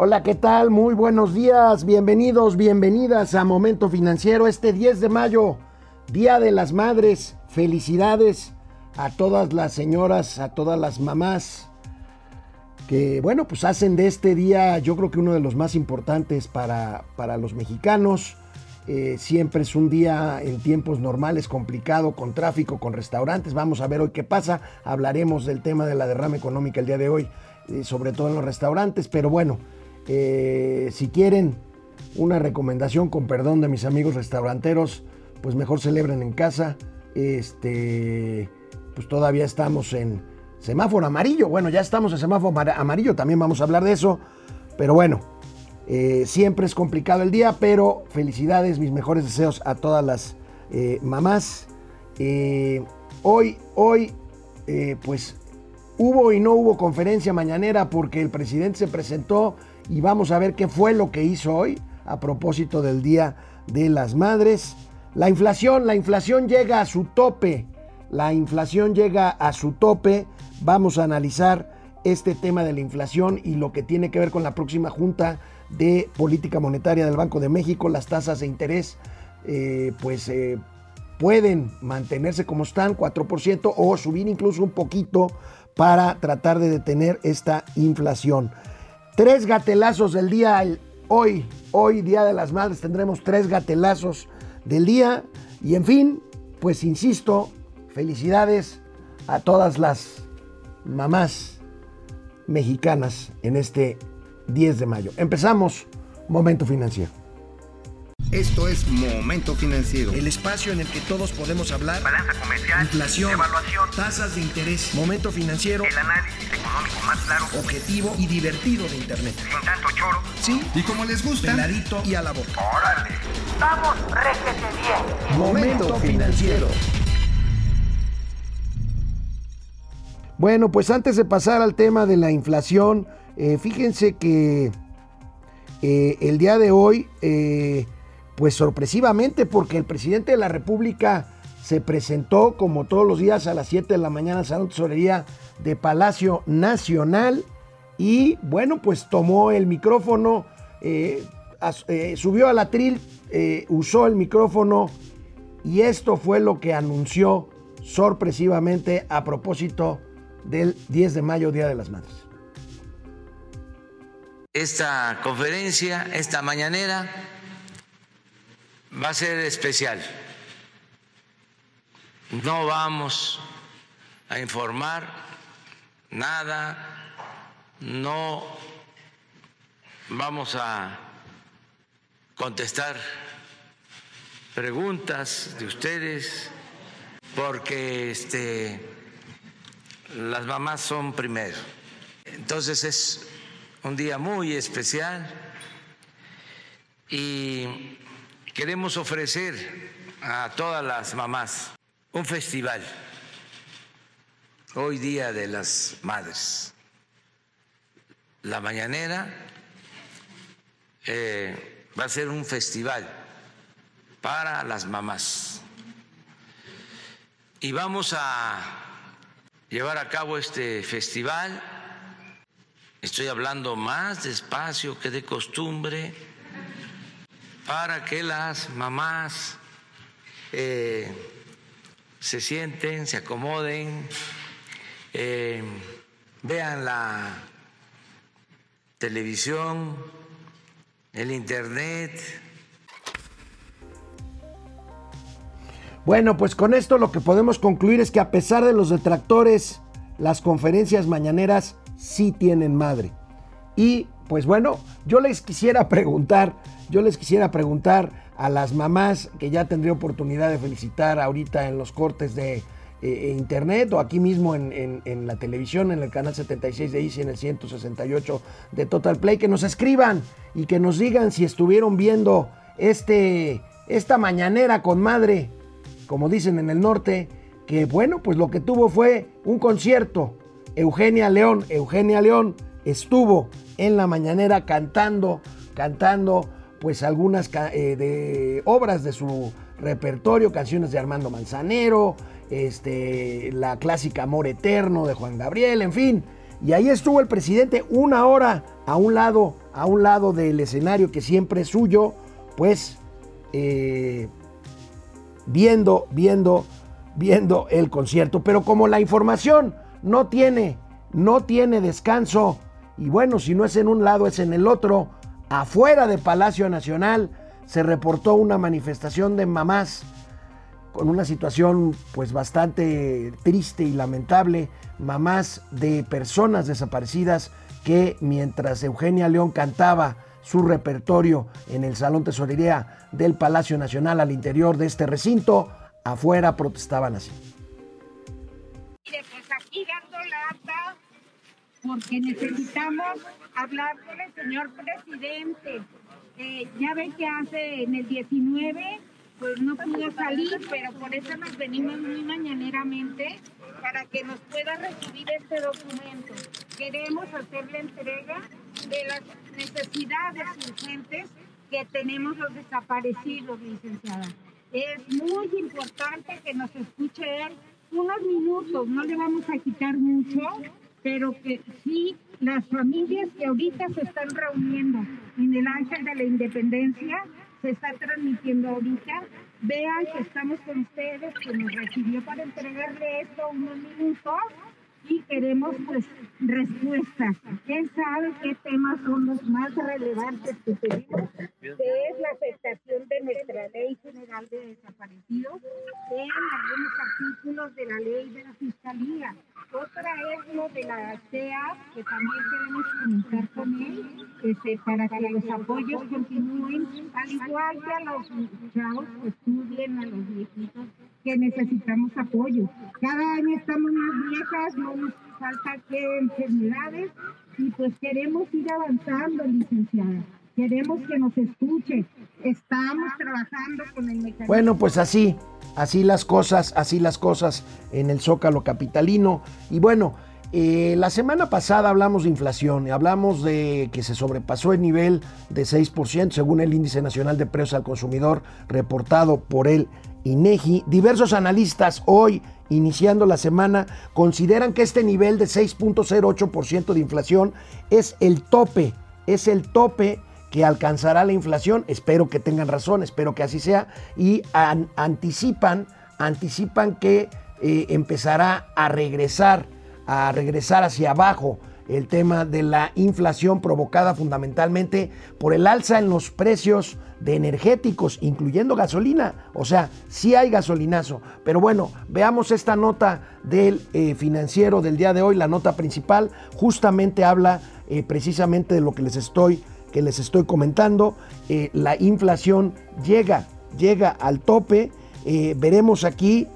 Hola, ¿qué tal? Muy buenos días, bienvenidos, bienvenidas a Momento Financiero este 10 de mayo, Día de las Madres. Felicidades a todas las señoras, a todas las mamás que, bueno, pues hacen de este día yo creo que uno de los más importantes para, para los mexicanos. Eh, siempre es un día en tiempos normales complicado, con tráfico, con restaurantes. Vamos a ver hoy qué pasa. Hablaremos del tema de la derrama económica el día de hoy, eh, sobre todo en los restaurantes. Pero bueno, eh, si quieren una recomendación con perdón de mis amigos restauranteros, pues mejor celebren en casa. Este, pues todavía estamos en semáforo amarillo. Bueno, ya estamos en semáforo amarillo, también vamos a hablar de eso. Pero bueno, eh, siempre es complicado el día, pero felicidades, mis mejores deseos a todas las eh, mamás. hoy, hoy, pues hubo y no hubo conferencia mañanera porque el presidente se presentó y vamos a ver qué fue lo que hizo hoy a propósito del Día de las Madres. La inflación, la inflación llega a su tope. La inflación llega a su tope. Vamos a analizar este tema de la inflación y lo que tiene que ver con la próxima Junta de Política Monetaria del Banco de México. Las tasas de interés eh, pues eh, pueden mantenerse como están, 4%, o subir incluso un poquito para tratar de detener esta inflación. Tres gatelazos del día hoy, hoy Día de las Madres tendremos tres gatelazos del día y en fin, pues insisto, felicidades a todas las mamás mexicanas en este 10 de mayo. Empezamos Momento Financiero. Esto es Momento Financiero. El espacio en el que todos podemos hablar. Balanza comercial. Inflación. Evaluación. Tasas de interés. Momento Financiero. El análisis económico más claro. Objetivo y divertido de Internet. Sin tanto choro. Sí. Y como les gusta. Clarito y a la boca. Órale. Vamos, réjete bien. Momento Financiero. Bueno, pues antes de pasar al tema de la inflación, eh, fíjense que eh, el día de hoy... Eh, pues sorpresivamente porque el presidente de la República se presentó como todos los días a las 7 de la mañana al Salón Tesorería de Palacio Nacional y bueno, pues tomó el micrófono, eh, eh, subió al atril, eh, usó el micrófono y esto fue lo que anunció sorpresivamente a propósito del 10 de mayo, Día de las Madres. Esta conferencia, esta mañanera, va a ser especial. No vamos a informar nada, no vamos a contestar preguntas de ustedes porque este las mamás son primero. Entonces es un día muy especial y queremos ofrecer a todas las mamás un festival, hoy día de las madres. La mañanera eh, va a ser un festival para las mamás. Y vamos a llevar a cabo este festival. Estoy hablando más despacio que de costumbre para que las mamás eh, se sienten, se acomoden, eh, vean la televisión, el internet. Bueno, pues con esto lo que podemos concluir es que a pesar de los detractores, las conferencias mañaneras sí tienen madre. Y pues bueno, yo les quisiera preguntar, yo les quisiera preguntar a las mamás que ya tendría oportunidad de felicitar ahorita en los cortes de eh, internet o aquí mismo en, la televisión, en el canal 76 de Easy, en el 168 de Total Play, que nos escriban y que nos digan si estuvieron viendo este, esta mañanera con madre, como dicen en el norte, que bueno, pues lo que tuvo fue un concierto. Eugenia León, Eugenia León estuvo en la mañanera cantando, cantando pues algunas eh, de obras de su repertorio, canciones de Armando Manzanero, este, la clásica Amor Eterno de Juan Gabriel, en fin. Y ahí estuvo el presidente una hora a un lado, a un lado del escenario que siempre es suyo, pues eh, viendo, viendo, viendo el concierto. Pero como la información no tiene, no tiene descanso, y bueno, si no es en un lado, es en el otro, afuera de Palacio Nacional se reportó una manifestación de mamás con una situación pues bastante triste y lamentable, mamás de personas desaparecidas que mientras Eugenia León cantaba su repertorio en el Salón Tesorería del Palacio Nacional al interior de este recinto, afuera protestaban así. Mire, pues aquí porque necesitamos hablar con el señor presidente. Eh, ya ve que hace en el 19 pues no pudo salir, pero por eso nos venimos muy mañaneramente para que nos pueda recibir este documento. Queremos hacer la entrega de las necesidades urgentes que tenemos los desaparecidos, licenciada. Es muy importante que nos escuche él unos minutos, no le vamos a quitar mucho, pero que sí las familias que ahorita se están reuniendo en el Ángel de la Independencia se está transmitiendo ahorita. Vean que estamos con ustedes, que nos recibió para entregarle esto unos minutos y queremos pues respuestas. Él sabe qué temas son los más relevantes que tenemos, que es la afectación de nuestra ley general de desaparecidos en algunos artículos de la ley de la fiscalía. Otra es lo de la CEA, que también queremos comentar con él, este, para que los apoyos continúen, al igual que a los chavos que estudien, necesitamos apoyo. Cada año estamos más viejas, no nos falta que enfermedades y pues queremos ir avanzando, licenciada. Queremos que nos escuche. Estamos trabajando con el mecanismo. Bueno, pues así, así las cosas, así las cosas en el Zócalo Capitalino. Y bueno, eh, la semana pasada hablamos de inflación, hablamos de que se sobrepasó el nivel de 6% según el Índice Nacional de Precios al Consumidor reportado por el INEGI. Diversos analistas hoy, iniciando la semana, consideran que este nivel de 6.08% de inflación es el tope, es el tope que alcanzará la inflación. Espero que tengan razón, espero que así sea. Y anticipan, anticipan que eh, empezará a regresar, a regresar hacia abajo el tema de la inflación provocada fundamentalmente por el alza en los precios de energéticos, incluyendo gasolina. O sea, sí hay gasolinazo. Pero bueno, veamos esta nota del eh, financiero del día de hoy, la nota principal, justamente habla eh, precisamente de lo que les estoy, que les estoy comentando. Eh, la inflación llega, llega al tope. veremos aquí,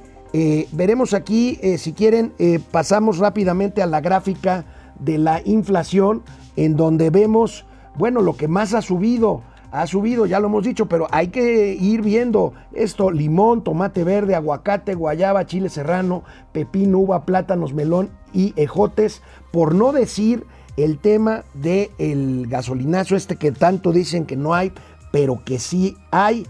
veremos aquí, si quieren, pasamos rápidamente a la gráfica de la inflación, en donde vemos, bueno, lo que más ha subido, ha subido, ya lo hemos dicho, pero hay que ir viendo esto, limón, tomate verde, aguacate, guayaba, chile serrano, pepino, uva, plátanos, melón y ejotes, por no decir el tema del el gasolinazo este que tanto dicen que no hay, pero que sí hay.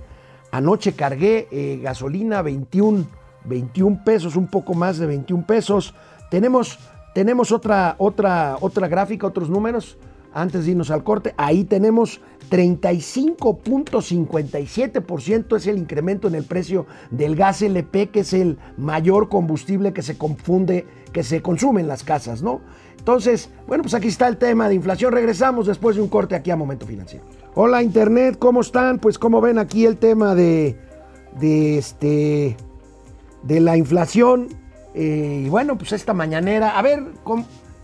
Anoche cargué eh, gasolina 21, 21 pesos, un poco más de 21 pesos. Tenemos tenemos otra, otra, otra gráfica, otros números. Antes de irnos al corte, ahí tenemos 35.57% es el incremento en el precio del gas LP, que es el mayor combustible que se confunde, que se consume en las casas, ¿no? Entonces, bueno, pues aquí está el tema de inflación. Regresamos después de un corte aquí a Momento Financiero. Hola Internet, ¿cómo están? Pues como ven aquí el tema de, de este de la inflación eh, y bueno, pues esta mañanera, a ver,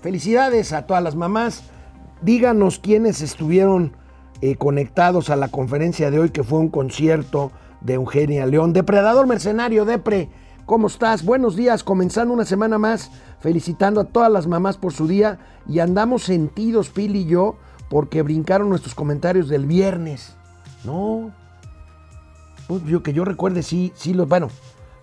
felicidades a todas las mamás. Díganos quiénes estuvieron eh, conectados a la conferencia de hoy, que fue un concierto de Eugenia León. Depredador Mercenario, Depre, ¿cómo estás? Buenos días, comenzando una semana más, felicitando a todas las mamás por su día. Y andamos sentidos, Pili y yo, porque brincaron nuestros comentarios del viernes. No, pues yo que yo recuerde, sí, sí los, bueno,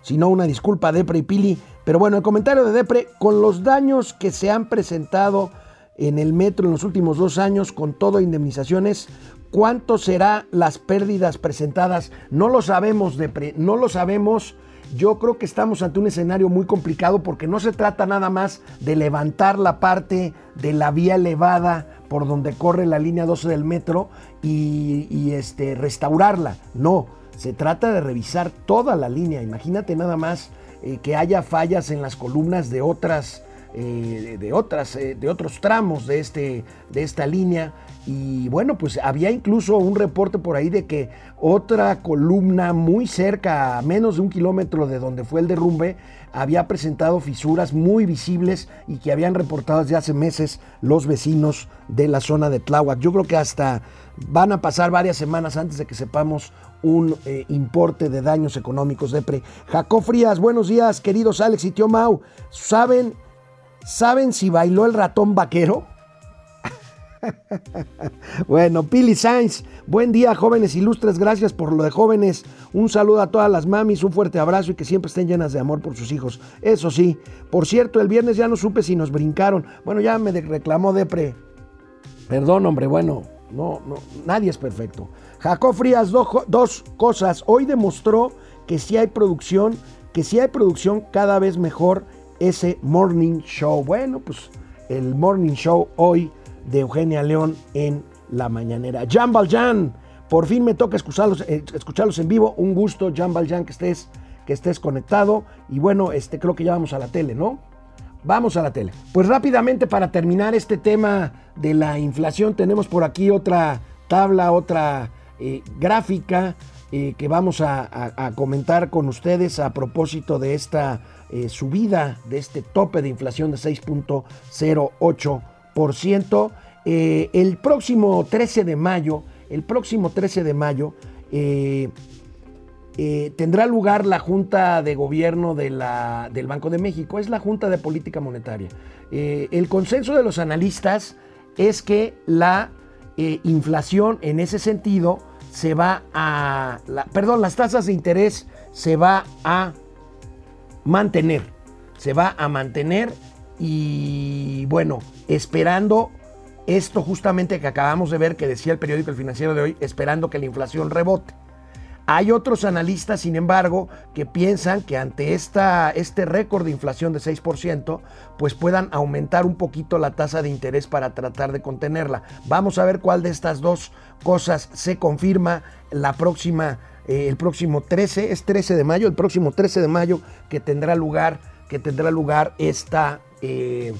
si no, una disculpa, Depre y Pili. Pero bueno, el comentario de Depre, con los daños que se han presentado en el metro en los últimos dos años, con todo indemnizaciones, ¿cuánto serán las pérdidas presentadas? No lo sabemos, Depre, no lo sabemos. Yo creo que estamos ante un escenario muy complicado porque no se trata nada más de levantar la parte de la vía elevada por donde corre la línea 12 del metro y, y, este, restaurarla. No, se trata de revisar toda la línea. Imagínate nada más eh, que haya fallas en las columnas de otras, eh, de, otras, eh, de otros tramos de, este, de esta línea. Y bueno, pues había incluso un reporte por ahí de que otra columna muy cerca, a menos de un kilómetro de donde fue el derrumbe, había presentado fisuras muy visibles y que habían reportado desde hace meses los vecinos de la zona de Tláhuac. Yo creo que hasta van a pasar varias semanas antes de que sepamos un eh, importe de daños económicos de pre. Jacob Frías, buenos días, queridos Alex y Tío Mau. ¿Saben, ¿Saben si bailó el ratón vaquero? bueno, Pili Sainz, buen día, jóvenes ilustres, gracias por lo de jóvenes. Un saludo a todas las mamis, un fuerte abrazo y que siempre estén llenas de amor por sus hijos. Eso sí, por cierto, el viernes ya no supe si nos brincaron. Bueno, ya me reclamó Depre. Perdón, hombre, bueno, no, no, nadie es perfecto. Jacob Frías, dos cosas. Hoy demostró que si hay producción, que si hay producción cada vez mejor ese morning show. Bueno, pues el morning show hoy de Eugenia León en la mañanera. Jan Valjean, por fin me toca escucharlos, eh, escucharlos en vivo. Un gusto, Jan Valjean, que estés, que estés conectado. Y bueno, este, creo que ya vamos a la tele, ¿no? Vamos a la tele. Pues rápidamente para terminar este tema de la inflación, tenemos por aquí otra tabla, otra eh, gráfica eh, que vamos a, a, comentar con ustedes a propósito de esta eh, subida, de este tope de inflación de 6.08%. Eh, el próximo 13 de mayo, el próximo 13 de mayo, eh, tendrá lugar la Junta de Gobierno de la, del Banco de México, es la Junta de Política Monetaria. el consenso de los analistas es que la inflación en ese sentido se va a, perdón, las tasas de interés se va a mantener, se va a mantener y bueno, esperando esto justamente que acabamos de ver que decía el periódico El Financiero de hoy, esperando que la inflación rebote. Hay otros analistas, sin embargo, que piensan que ante esta, este récord de inflación de 6%, pues puedan aumentar un poquito la tasa de interés para tratar de contenerla. Vamos a ver cuál de estas dos cosas se confirma la próxima, eh, el próximo 13, es 13 de mayo, el próximo 13 de mayo que tendrá lugar, que tendrá lugar esta eh,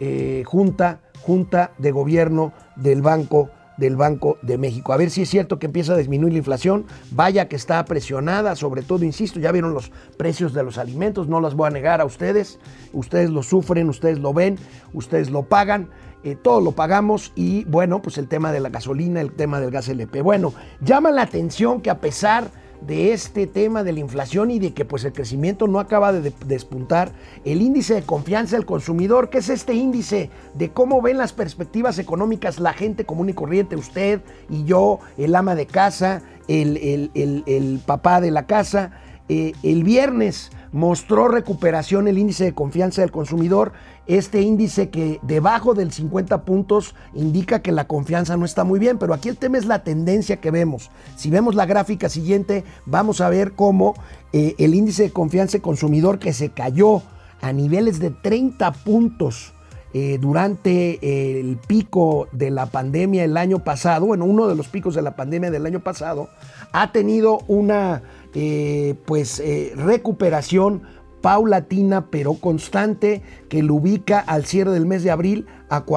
eh, junta, junta de gobierno del Banco del Banco de México. A ver si es cierto que empieza a disminuir la inflación. Vaya que está presionada, sobre todo, insisto, ya vieron los precios de los alimentos, no las voy a negar a ustedes. Ustedes lo sufren, ustedes lo ven, ustedes lo pagan. Eh, todo lo pagamos y bueno, pues el tema de la gasolina, el tema del gas LP. Bueno, llama la atención que a pesar de este tema de la inflación y de que pues el crecimiento no acaba de despuntar, el índice de confianza del consumidor, que es este índice de cómo ven las perspectivas económicas la gente común y corriente, usted y yo, el ama de casa, el, el papá de la casa, eh, el viernes mostró recuperación el índice de confianza del consumidor. Este índice que debajo del 50 puntos indica que la confianza no está muy bien, pero aquí el tema es la tendencia que vemos. Si vemos la gráfica siguiente, vamos a ver cómo eh, el índice de confianza del consumidor que se cayó a niveles de 30 puntos eh, durante el pico de la pandemia el año pasado, bueno, uno de los picos de la pandemia del año pasado, ha tenido una eh, pues eh, recuperación paulatina pero constante que lo ubica al cierre del mes de abril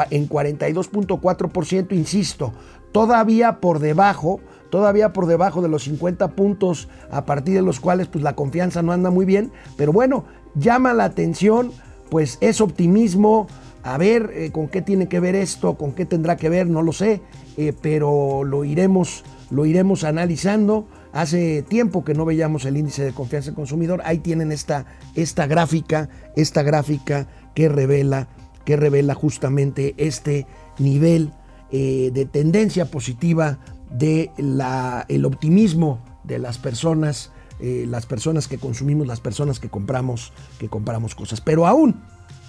en 42.4%, insisto, todavía por debajo, todavía por debajo de los 50 puntos a partir de los cuales pues la confianza no anda muy bien, pero bueno, llama la atención, pues es optimismo, a ver eh, con qué tiene que ver esto, con qué tendrá que ver, no lo sé, pero lo iremos, lo iremos analizando. Hace tiempo que no veíamos el índice de confianza del consumidor. Ahí tienen esta, esta gráfica, esta gráfica que revela, que revela justamente este nivel eh, de tendencia positiva de la, el optimismo de las personas, eh, las personas que consumimos, las personas que compramos, que compramos cosas. Pero aún,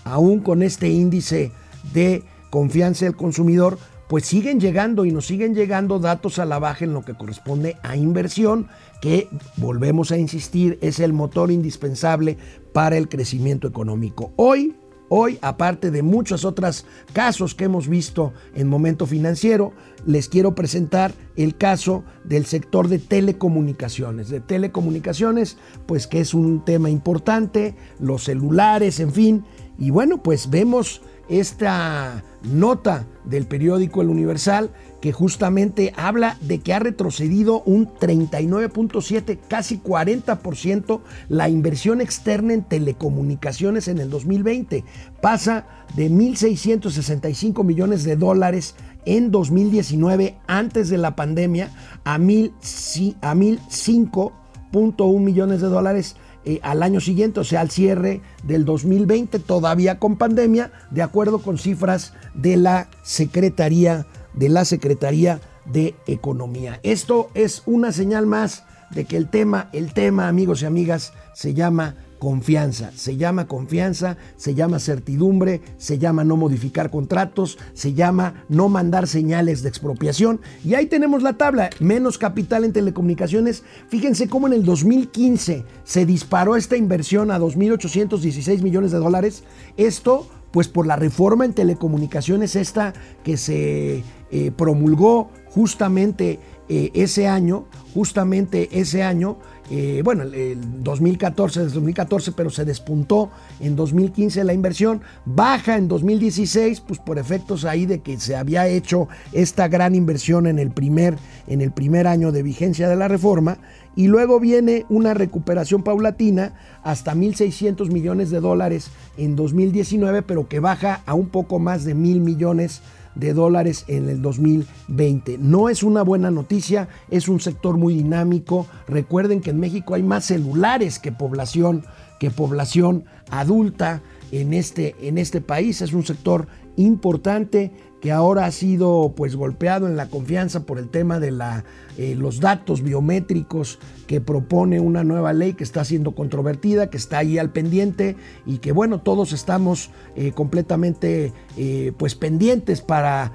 aún con este índice de confianza del consumidor, pues siguen llegando y nos siguen llegando datos a la baja en lo que corresponde a inversión, que volvemos a insistir es el motor indispensable para el crecimiento económico. Hoy, Hoy, aparte de muchos otros casos que hemos visto en Momento Financiero, les quiero presentar el caso del sector de telecomunicaciones. De telecomunicaciones, pues que es un tema importante, los celulares, en fin. Y bueno, pues vemos esta nota del periódico El Universal que justamente habla de que ha retrocedido un 39.7, casi 40% la inversión externa en telecomunicaciones en el 2020. Pasa de 1.665 millones de dólares en 2019, antes de la pandemia, a 1.005.1 millones de dólares eh, al año siguiente, o sea, al cierre del 2020, todavía con pandemia, de acuerdo con cifras de la Secretaría de la Secretaría de Economía. Esto es una señal más de que el tema, el tema, amigos y amigas, se llama confianza. Se llama confianza, se llama certidumbre, se llama no modificar contratos, se llama no mandar señales de expropiación. Y ahí tenemos la tabla, menos capital en telecomunicaciones. Fíjense cómo en el 2015 se disparó esta inversión a 2.816 millones de dólares. Esto pues por la reforma en telecomunicaciones esta que se eh, promulgó justamente eh, ese año, justamente ese año, eh, bueno, el, 2014, desde 2014, pero se despuntó en 2015 la inversión, baja en 2016, pues por efectos ahí de que se había hecho esta gran inversión en el primer, en el primer año de vigencia de la reforma, y luego viene una recuperación paulatina hasta 1.600 millones de dólares en 2019, pero que baja a un poco más de mil millones de dólares en el 2020. No es una buena noticia, es un sector muy dinámico. Recuerden que en México hay más celulares que población, que población adulta en este, en este país. Es un sector importante que ahora ha sido pues golpeado en la confianza por el tema de la, eh, los datos biométricos que propone una nueva ley que está siendo controvertida, que está ahí al pendiente y que bueno, todos estamos eh, completamente eh, pues pendientes para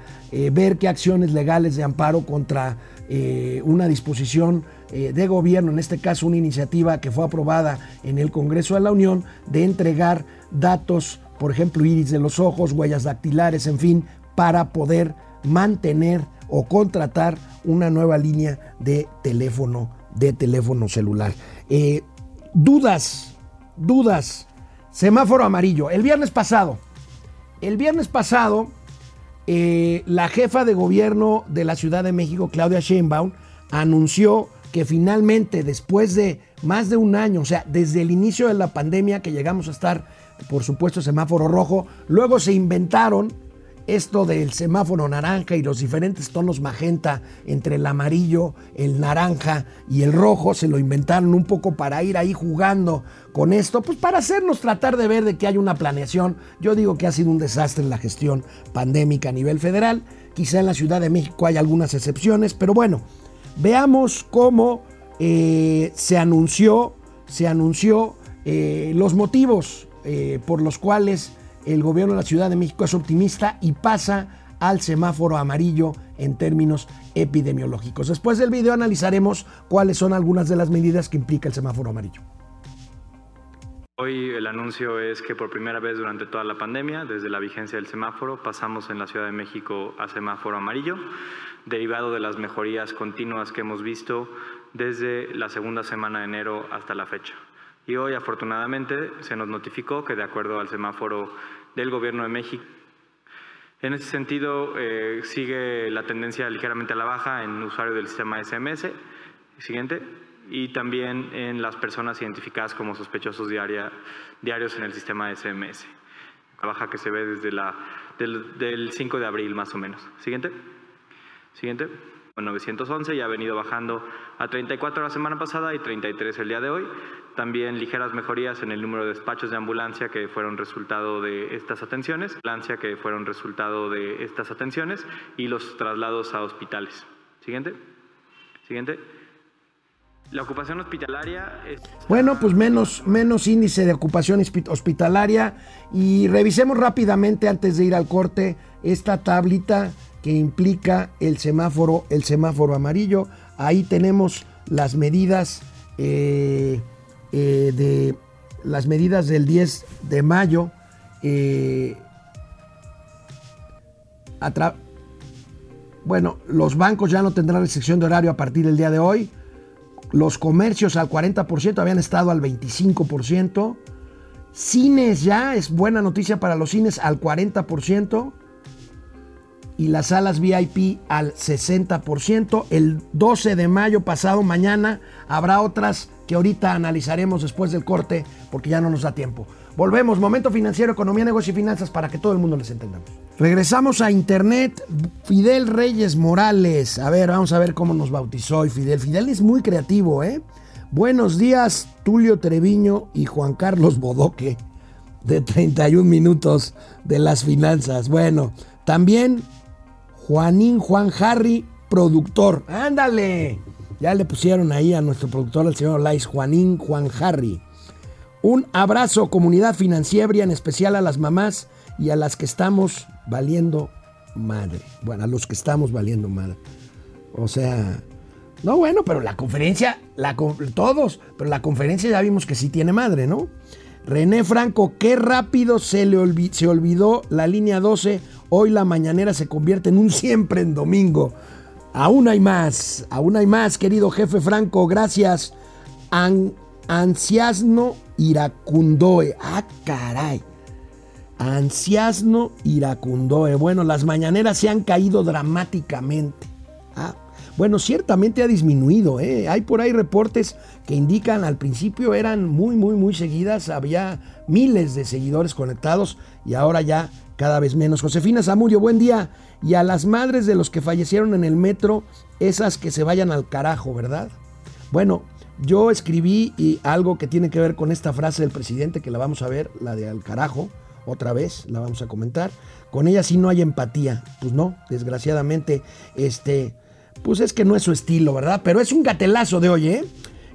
ver qué acciones legales de amparo contra una disposición de gobierno, en este caso una iniciativa que fue aprobada en el Congreso de la Unión de entregar datos por ejemplo, iris de los ojos, huellas dactilares, en fin, para poder mantener o contratar una nueva línea de teléfono, de teléfono celular. Eh, dudas, dudas. Semáforo amarillo. El viernes pasado, el viernes pasado, eh, la jefa de gobierno de la Ciudad de México, Claudia Sheinbaum, anunció que finalmente, después de más de un año, o sea, desde el inicio de la pandemia que llegamos a estar, por supuesto, semáforo rojo, luego se inventaron esto del semáforo naranja y los diferentes tonos magenta entre el amarillo, el naranja y el rojo, se lo inventaron un poco para ir ahí jugando con esto, pues para hacernos tratar de ver de que hay una planeación. Yo digo que ha sido un desastre la gestión pandémica a nivel federal, quizá en la Ciudad de México hay algunas excepciones, pero bueno, veamos cómo eh, se anunció, se anunció eh, los motivos eh, por los cuales el gobierno de la Ciudad de México es optimista y pasa al semáforo amarillo en términos epidemiológicos. Después del video analizaremos cuáles son algunas de las medidas que implica el semáforo amarillo. Hoy el anuncio es que por primera vez durante toda la pandemia, desde la vigencia del semáforo, pasamos en la Ciudad de México a semáforo amarillo, derivado de las mejorías continuas que hemos visto desde la segunda semana de enero hasta la fecha. Y hoy, afortunadamente, se nos notificó que, de acuerdo al semáforo del Gobierno de México, en ese sentido, eh, sigue la tendencia ligeramente a la baja en usuario del sistema SMS, siguiente, y también en las personas identificadas como sospechosos diaria, diarios en el sistema SMS. La baja que se ve desde la, del, del 5 de abril, más o menos. Siguiente. Siguiente. 911 y ha venido bajando a 34 la semana pasada y 33 el día de hoy. También ligeras mejorías en el número de despachos de ambulancia que fueron resultado de estas atenciones, ambulancia que fueron resultado de estas atenciones y los traslados a hospitales. Siguiente. Siguiente. La ocupación hospitalaria. Bueno, pues menos, menos índice de ocupación hospitalaria y revisemos rápidamente antes de ir al corte esta tablita que implica el semáforo, el semáforo amarillo. Ahí tenemos las medidas eh, eh, de las medidas del 10 de mayo eh, bueno, los bancos ya no tendrán restricción de horario a partir del día de hoy. Los comercios al 40% habían estado al 25%. Cines ya es buena noticia para los cines al 40% y las salas VIP al 60%. El 12 de mayo pasado, mañana, habrá otras que ahorita analizaremos después del corte porque ya no nos da tiempo. Volvemos, momento financiero, economía, negocio y finanzas para que todo el mundo les entendamos. Regresamos a internet. Fidel Reyes Morales. A ver, vamos a ver cómo nos bautizó hoy Fidel. Fidel es muy creativo, ¿eh? Buenos días, Tulio Treviño y Juan Carlos Bodoque, de 31 minutos de las finanzas. Bueno, también Juanín Juan Harry, productor. Ándale. Ya le pusieron ahí a nuestro productor, el señor Lais, Juanín Juan Harry. Un abrazo, comunidad financiera, en especial a las mamás y a las que estamos valiendo madre. Bueno, a los que estamos valiendo madre. O sea, no, bueno, pero la conferencia, la, todos, pero la conferencia ya vimos que sí tiene madre, ¿no? René Franco, qué rápido se le se olvidó la línea 12 Hoy la mañanera se convierte en un siempre en domingo. Aún hay más, aún hay más, querido jefe Franco. Gracias. An Anciasno Iracundoe. Ah, caray. Anciasno Iracundoe. Bueno, las mañaneras se han caído dramáticamente. Ah, bueno, ciertamente ha disminuido. ¿eh? Hay por ahí reportes que indican al principio eran muy, muy, muy seguidas. Había miles de seguidores conectados y ahora ya cada vez menos. Josefina Zamudio, buen día. Y a las madres de los que fallecieron en el metro, esas que se vayan al carajo, ¿verdad? Bueno, yo escribí y algo que tiene que ver con esta frase del presidente, que la vamos a ver, la de al carajo, otra vez, la vamos a comentar. Con ella sí no hay empatía. Pues no, desgraciadamente, este, pues es que no es su estilo, ¿verdad? Pero es un gatelazo de hoy, ¿eh?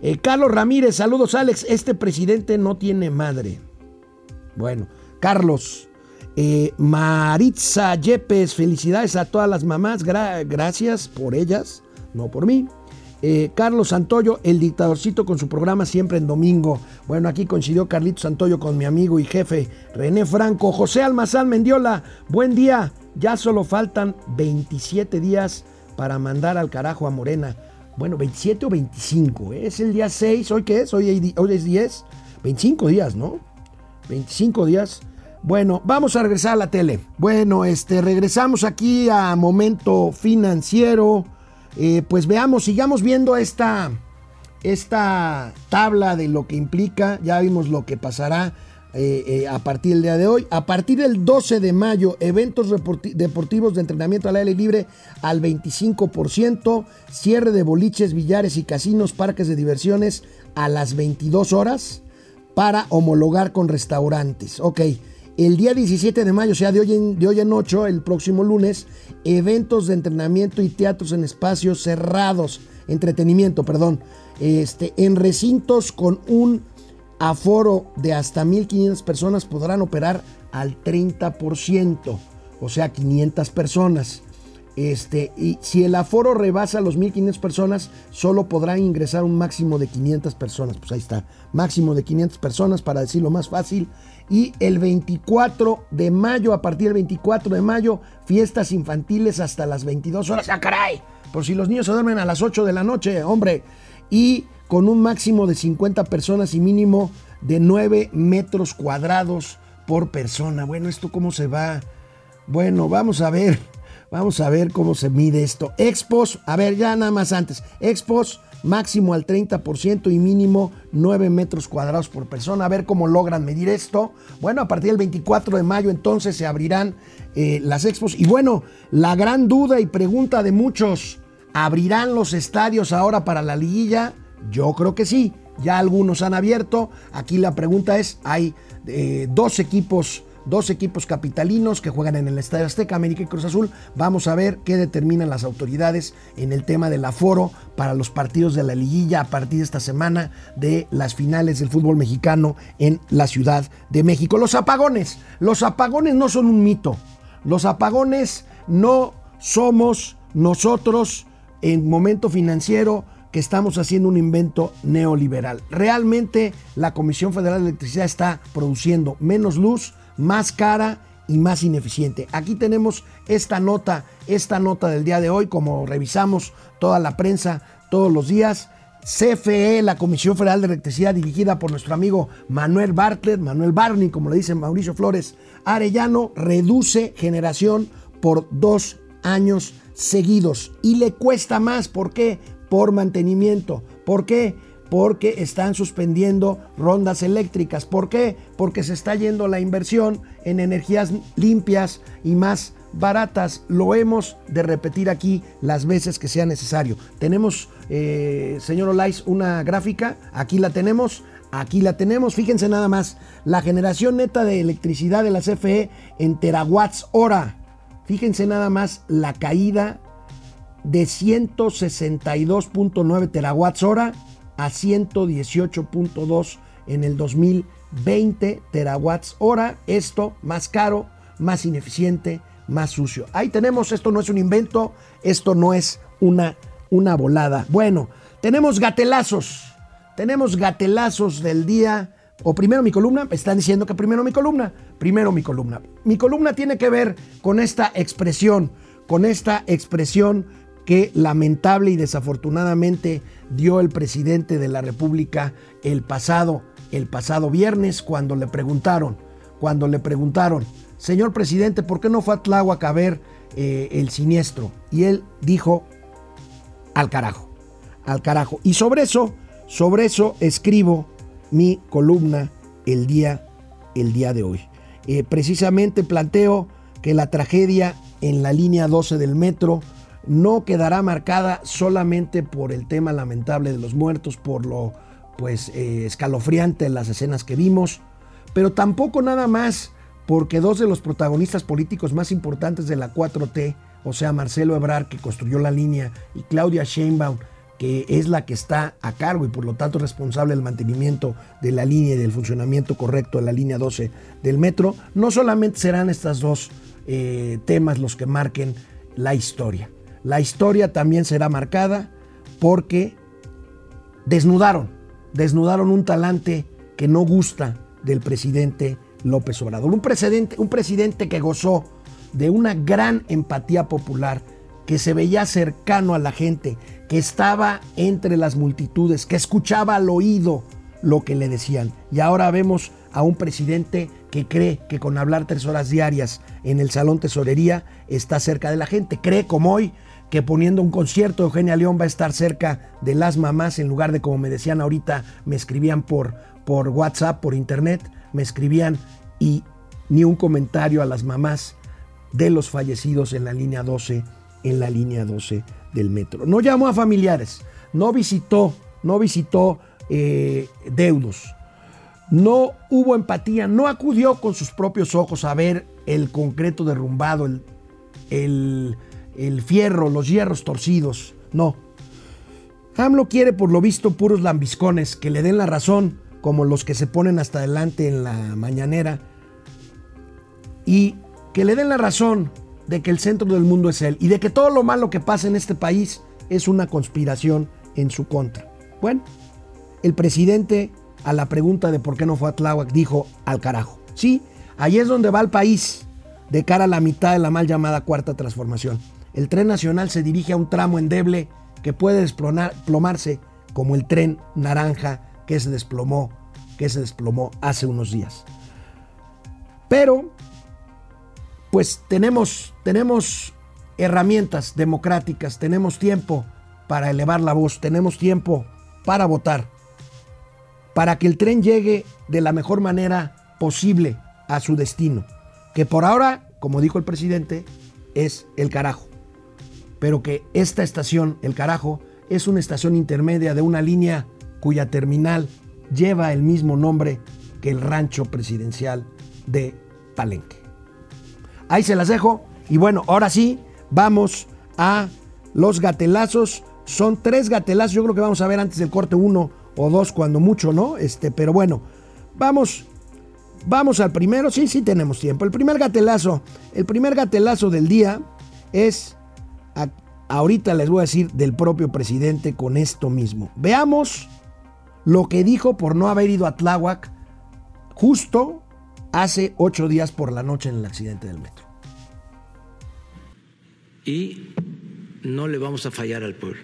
eh Carlos Ramírez, saludos Alex, este presidente no tiene madre. Bueno, Carlos, eh, Maritza Yepes, felicidades a todas las mamás, gracias por ellas, no por mí. Eh, Carlos Santoyo, el dictadorcito con su programa siempre en domingo. Bueno, aquí coincidió Carlito Santoyo con mi amigo y jefe René Franco. José Almazán Mendiola, buen día. Ya solo faltan 27 días para mandar al carajo a Morena. Bueno, 27 o 25, ¿eh? es el día 6, ¿hoy qué es? Hoy, hoy es 10, 25 días, ¿no? 25 días bueno, vamos a regresar a la tele. Bueno, este, regresamos aquí a momento financiero. Eh, pues veamos, sigamos viendo esta, esta tabla de lo que implica. Ya vimos lo que pasará eh, eh, a partir del día de hoy. A partir del 12 de mayo, eventos deportivos de entrenamiento al aire libre al 25%, cierre de boliches, billares y casinos, parques de diversiones a las 22 horas para homologar con restaurantes. Ok. El día 17 de mayo, o sea, de hoy, en, de hoy en 8, el próximo lunes, eventos de entrenamiento y teatros en espacios cerrados, entretenimiento, perdón, este, en recintos con un aforo de hasta 1.500 personas podrán operar al 30%, o sea, 500 personas. Este, y si el aforo rebasa los 1.500 personas, solo podrán ingresar un máximo de 500 personas. Pues ahí está, máximo de 500 personas para decirlo más fácil. Y el 24 de mayo, a partir del 24 de mayo, fiestas infantiles hasta las 22 horas. ¡Ah, caray! Por si los niños se duermen a las 8 de la noche, hombre. Y con un máximo de 50 personas y mínimo de 9 metros cuadrados por persona. Bueno, ¿esto cómo se va? Bueno, vamos a ver. Vamos a ver cómo se mide esto. Expos, a ver, ya nada más antes. Expos máximo al 30% y mínimo 9 metros cuadrados por persona. A ver cómo logran medir esto. Bueno, a partir del 24 de mayo entonces se abrirán eh, las expos. Y bueno, la gran duda y pregunta de muchos, ¿abrirán los estadios ahora para la liguilla? Yo creo que sí. Ya algunos han abierto. Aquí la pregunta es, hay eh, dos equipos dos equipos capitalinos que juegan en el Estadio Azteca, América y Cruz Azul. Vamos a ver qué determinan las autoridades en el tema del aforo para los partidos de la liguilla a partir de esta semana de las finales del fútbol mexicano en la Ciudad de México. Los apagones, los apagones no son un mito. Los apagones no somos nosotros en momento financiero que estamos haciendo un invento neoliberal. Realmente la Comisión Federal de Electricidad está produciendo menos luz más cara y más ineficiente. Aquí tenemos esta nota, esta nota del día de hoy, como revisamos toda la prensa todos los días. CFE, la Comisión Federal de Electricidad, dirigida por nuestro amigo Manuel Bartlett, Manuel Barney, como le dice Mauricio Flores Arellano, reduce generación por dos años seguidos y le cuesta más. ¿Por qué? Por mantenimiento. ¿Por qué? Porque están suspendiendo rondas eléctricas. ¿Por qué? Porque se está yendo la inversión en energías limpias y más baratas. Lo hemos de repetir aquí las veces que sea necesario. Tenemos, eh, señor Olais, una gráfica. Aquí la tenemos. Aquí la tenemos. Fíjense nada más. La generación neta de electricidad de la CFE en terawatts hora. Fíjense nada más la caída de 162.9 terawatts hora a 118.2 en el 2020 terawatts hora. Esto más caro, más ineficiente, más sucio. Ahí tenemos, esto no es un invento, esto no es una, una volada. Bueno, tenemos gatelazos, tenemos gatelazos del día. O primero mi columna, están diciendo que primero mi columna, primero mi columna. Mi columna tiene que ver con esta expresión, con esta expresión que lamentable y desafortunadamente dio el presidente de la República el pasado, el pasado viernes cuando le preguntaron, cuando le preguntaron, señor presidente, ¿por qué no fue a Tláhuac a ver eh, el siniestro? Y él dijo, al carajo, al carajo. Y sobre eso, sobre eso escribo mi columna el día, el día de hoy. Eh, precisamente planteo que la tragedia en la línea 12 del metro no quedará marcada solamente por el tema lamentable de los muertos, por lo pues eh, escalofriante las escenas que vimos, pero tampoco nada más porque dos de los protagonistas políticos más importantes de la 4T, o sea, Marcelo Ebrard, que construyó la línea, y Claudia Sheinbaum, que es la que está a cargo y por lo tanto responsable del mantenimiento de la línea y del funcionamiento correcto de la línea 12 del metro, no solamente serán estos dos eh, temas los que marquen la historia. La historia también será marcada porque desnudaron, desnudaron un talante que no gusta del presidente López Obrador. Un, precedente, un presidente que gozó de una gran empatía popular, que se veía cercano a la gente, que estaba entre las multitudes, que escuchaba al oído lo que le decían. Y ahora vemos a un presidente que cree que con hablar tres horas diarias en el salón tesorería está cerca de la gente. Cree como hoy que poniendo un concierto Eugenia León va a estar cerca de las mamás en lugar de como me decían ahorita, me escribían por, por WhatsApp, por internet, me escribían y ni un comentario a las mamás de los fallecidos en la línea 12, en la línea 12 del metro. No llamó a familiares, no visitó, no visitó eh, deudos, no hubo empatía, no acudió con sus propios ojos a ver el concreto derrumbado, el, el fierro, los hierros torcidos, no. AMLO quiere por lo visto puros lambiscones que le den la razón, como los que se ponen hasta adelante en la mañanera, y que le den la razón de que el centro del mundo es él y de que todo lo malo que pasa en este país es una conspiración en su contra. Bueno, el presidente a la pregunta de por qué no fue a Tláhuac dijo al carajo. Sí, ahí es donde va el país de cara a la mitad de la mal llamada cuarta transformación. El tren nacional se dirige a un tramo endeble que puede desplomarse como el tren naranja que se desplomó, que se desplomó hace unos días. Pero pues tenemos, tenemos herramientas democráticas, tenemos tiempo para elevar la voz, tenemos tiempo para votar, para que el tren llegue de la mejor manera posible a su destino, que por ahora, como dijo el presidente, es el carajo, pero que esta estación, el carajo, es una estación intermedia de una línea cuya terminal lleva el mismo nombre que el rancho presidencial de Palenque. Ahí se las dejo. Y bueno, ahora sí, vamos a los gatelazos. Son tres gatelazos. Yo creo que vamos a ver antes del corte uno o dos, cuando mucho, ¿no? Este, pero bueno, vamos. Vamos al primero. Sí, sí tenemos tiempo. El primer gatelazo. El primer gatelazo del día es. Ahorita les voy a decir del propio presidente con esto mismo. Veamos lo que dijo por no haber ido a Tláhuac justo hace ocho días por la noche en el accidente del metro. Y no le vamos a fallar al pueblo.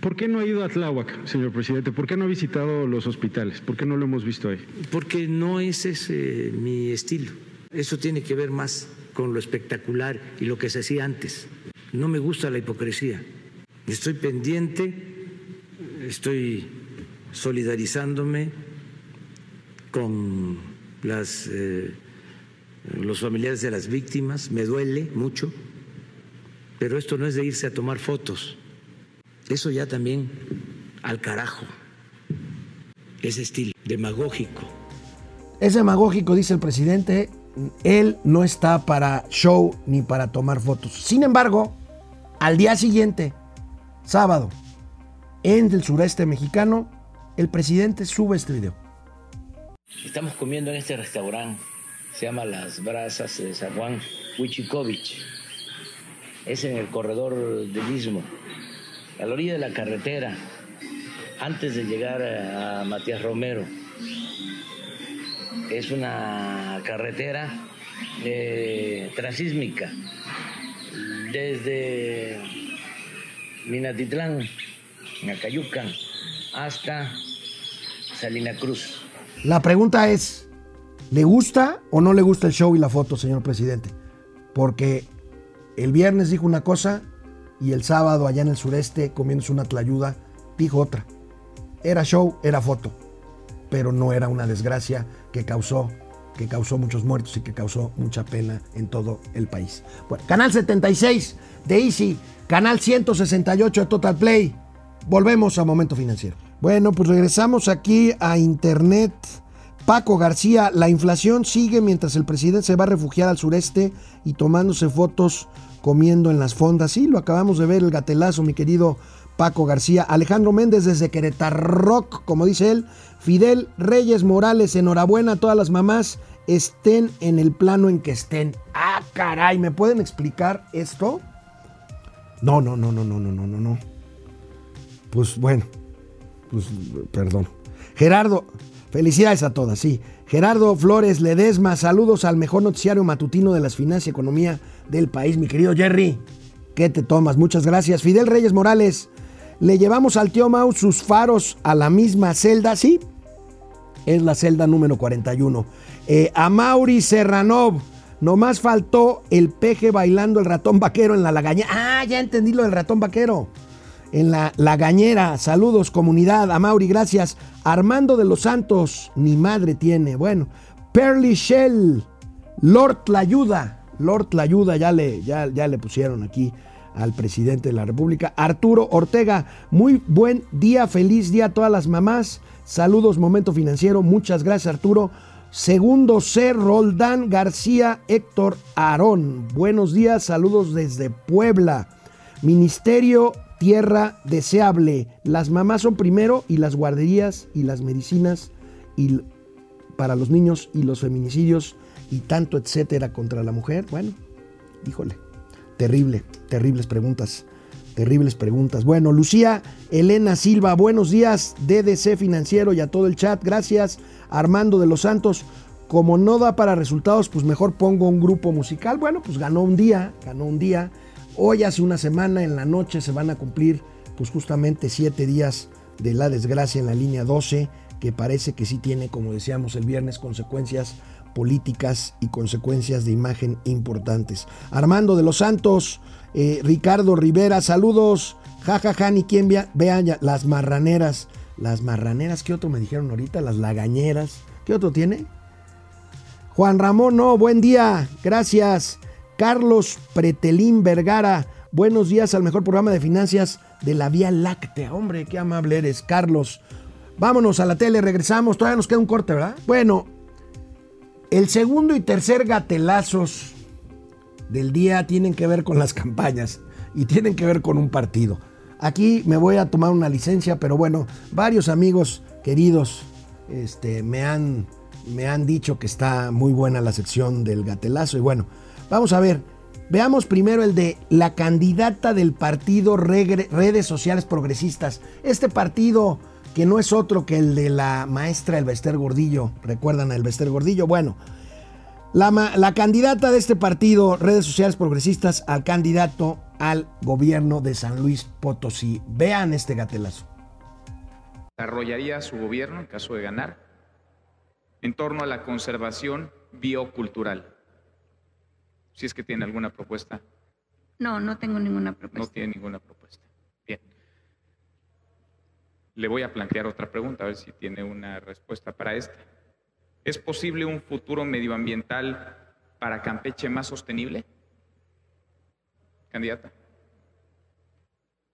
¿Por qué no ha ido a Tláhuac, señor presidente? ¿Por qué no ha visitado los hospitales? ¿Por qué no lo hemos visto ahí? Porque no ese es ese mi estilo. Eso tiene que ver más con lo espectacular y lo que se hacía antes. No me gusta la hipocresía. Estoy pendiente, estoy solidarizándome con las, eh, los familiares de las víctimas, me duele mucho, pero esto no es de irse a tomar fotos. Eso ya también al carajo. Ese estilo demagógico. Es demagógico, dice el presidente. Él no está para show ni para tomar fotos. Sin embargo, al día siguiente, sábado, en el sureste mexicano, el presidente sube este video. Estamos comiendo en este restaurante, se llama Las Brasas de San Juan Huichikovich. Es en el corredor del Istmo, a la orilla de la carretera, antes de llegar a Matías Romero. Es una carretera eh, transísmica desde Minatitlán, Nacayucan, hasta Salina Cruz. La pregunta es, ¿le gusta o no le gusta el show y la foto, señor presidente? Porque el viernes dijo una cosa y el sábado allá en el sureste, comiéndose una tlayuda, dijo otra. Era show, era foto, pero no era una desgracia que causó que causó muchos muertos y que causó mucha pena en todo el país. Bueno, canal 76 de Easy, canal 168 de Total Play. Volvemos a Momento Financiero. Bueno, pues regresamos aquí a Internet. Paco García, la inflación sigue mientras el presidente se va a refugiar al sureste y tomándose fotos comiendo en las fondas. Sí, lo acabamos de ver, el gatelazo, mi querido Paco García. Alejandro Méndez desde Querétaro como dice él. Fidel Reyes Morales, enhorabuena a todas las mamás, estén en el plano en que estén. Ah, caray, ¿me pueden explicar esto? No, no, no, no, no, no, no, no, no. Pues bueno, pues perdón. Gerardo, felicidades a todas, sí. Gerardo Flores Ledesma, saludos al mejor noticiario matutino de las finanzas y economía del país, mi querido Jerry. ¿Qué te tomas? Muchas gracias. Fidel Reyes Morales, le llevamos al tío Mau sus faros a la misma celda, ¿sí? Es la celda número 41. Eh, a Mauri Serranov, nomás faltó el peje bailando el ratón vaquero en la lagañera. Ah, ya entendí lo del ratón vaquero. En la lagañera, saludos comunidad. A Mauri, gracias. Armando de los Santos, ni madre tiene. Bueno, Perly Shell, Lord la ayuda. Lord la ayuda, ya le, ya, ya le pusieron aquí al presidente de la República. Arturo Ortega, muy buen día, feliz día a todas las mamás. Saludos, Momento Financiero. Muchas gracias, Arturo. Segundo C, Roldán García Héctor Aarón. Buenos días, saludos desde Puebla. Ministerio Tierra Deseable. Las mamás son primero y las guarderías y las medicinas y para los niños y los feminicidios y tanto etcétera contra la mujer. Bueno, híjole, terrible, terribles preguntas. Terribles preguntas. Bueno, Lucía Elena Silva, buenos días, DDC Financiero y a todo el chat. Gracias, Armando de los Santos. Como no da para resultados, pues mejor pongo un grupo musical. Bueno, pues ganó un día, ganó un día. Hoy hace una semana, en la noche, se van a cumplir pues justamente siete días de la desgracia en la línea 12, que parece que sí tiene, como decíamos el viernes, consecuencias políticas y consecuencias de imagen importantes. Armando de los Santos, eh, Ricardo Rivera, saludos. Jajaja, ja, ja, ni quien vea, vea ya, las marraneras. Las marraneras, ¿qué otro me dijeron ahorita? Las lagañeras. ¿Qué otro tiene? Juan Ramón, no, buen día. Gracias. Carlos Pretelín Vergara, buenos días al mejor programa de finanzas de la Vía Láctea. Hombre, qué amable eres, Carlos. Vámonos a la tele, regresamos. Todavía nos queda un corte, ¿verdad? Bueno, el segundo y tercer gatelazos del día tienen que ver con las campañas y tienen que ver con un partido. Aquí me voy a tomar una licencia, pero bueno, varios amigos queridos este, me, han, me han dicho que está muy buena la sección del gatelazo. Y bueno, vamos a ver, veamos primero el de la candidata del partido Redes Sociales Progresistas. Este partido que no es otro que el de la maestra Elvester Gordillo. ¿Recuerdan a Elvester Gordillo? Bueno, La, la candidata de este partido, redes sociales progresistas, al candidato al gobierno de San Luis Potosí. Vean este gatelazo. desarrollaría su gobierno en caso de ganar en torno a la conservación biocultural. Si es que tiene alguna propuesta, No, no tengo ninguna no propuesta. tiene ninguna propuesta. Le voy a plantear otra pregunta, a ver si tiene una respuesta para esta. ¿Es posible un futuro medioambiental para Campeche más sostenible? Candidata.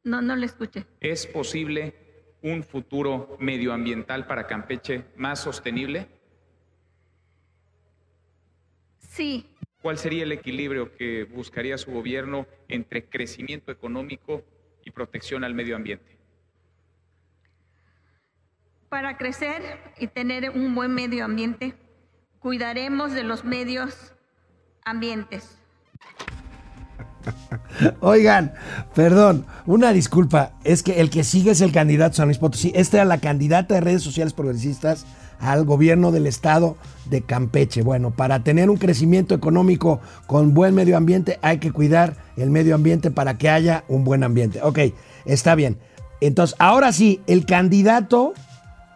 No, no le escuché. ¿Es posible un futuro medioambiental para Campeche más sostenible? Sí, ¿Cuál sería el equilibrio que buscaría su gobierno entre crecimiento económico y protección al medio ambiente? Para crecer y tener un buen medio ambiente, cuidaremos de los medios ambientes. Oigan, perdón, una disculpa. Es que el que sigue es el candidato San Luis Potosí. Esta era la candidata de redes sociales progresistas al gobierno del estado de Campeche. Bueno, para tener un crecimiento económico con buen medio ambiente hay que cuidar el medio ambiente para que haya un buen ambiente. Ok, está bien. Entonces, ahora sí, el candidato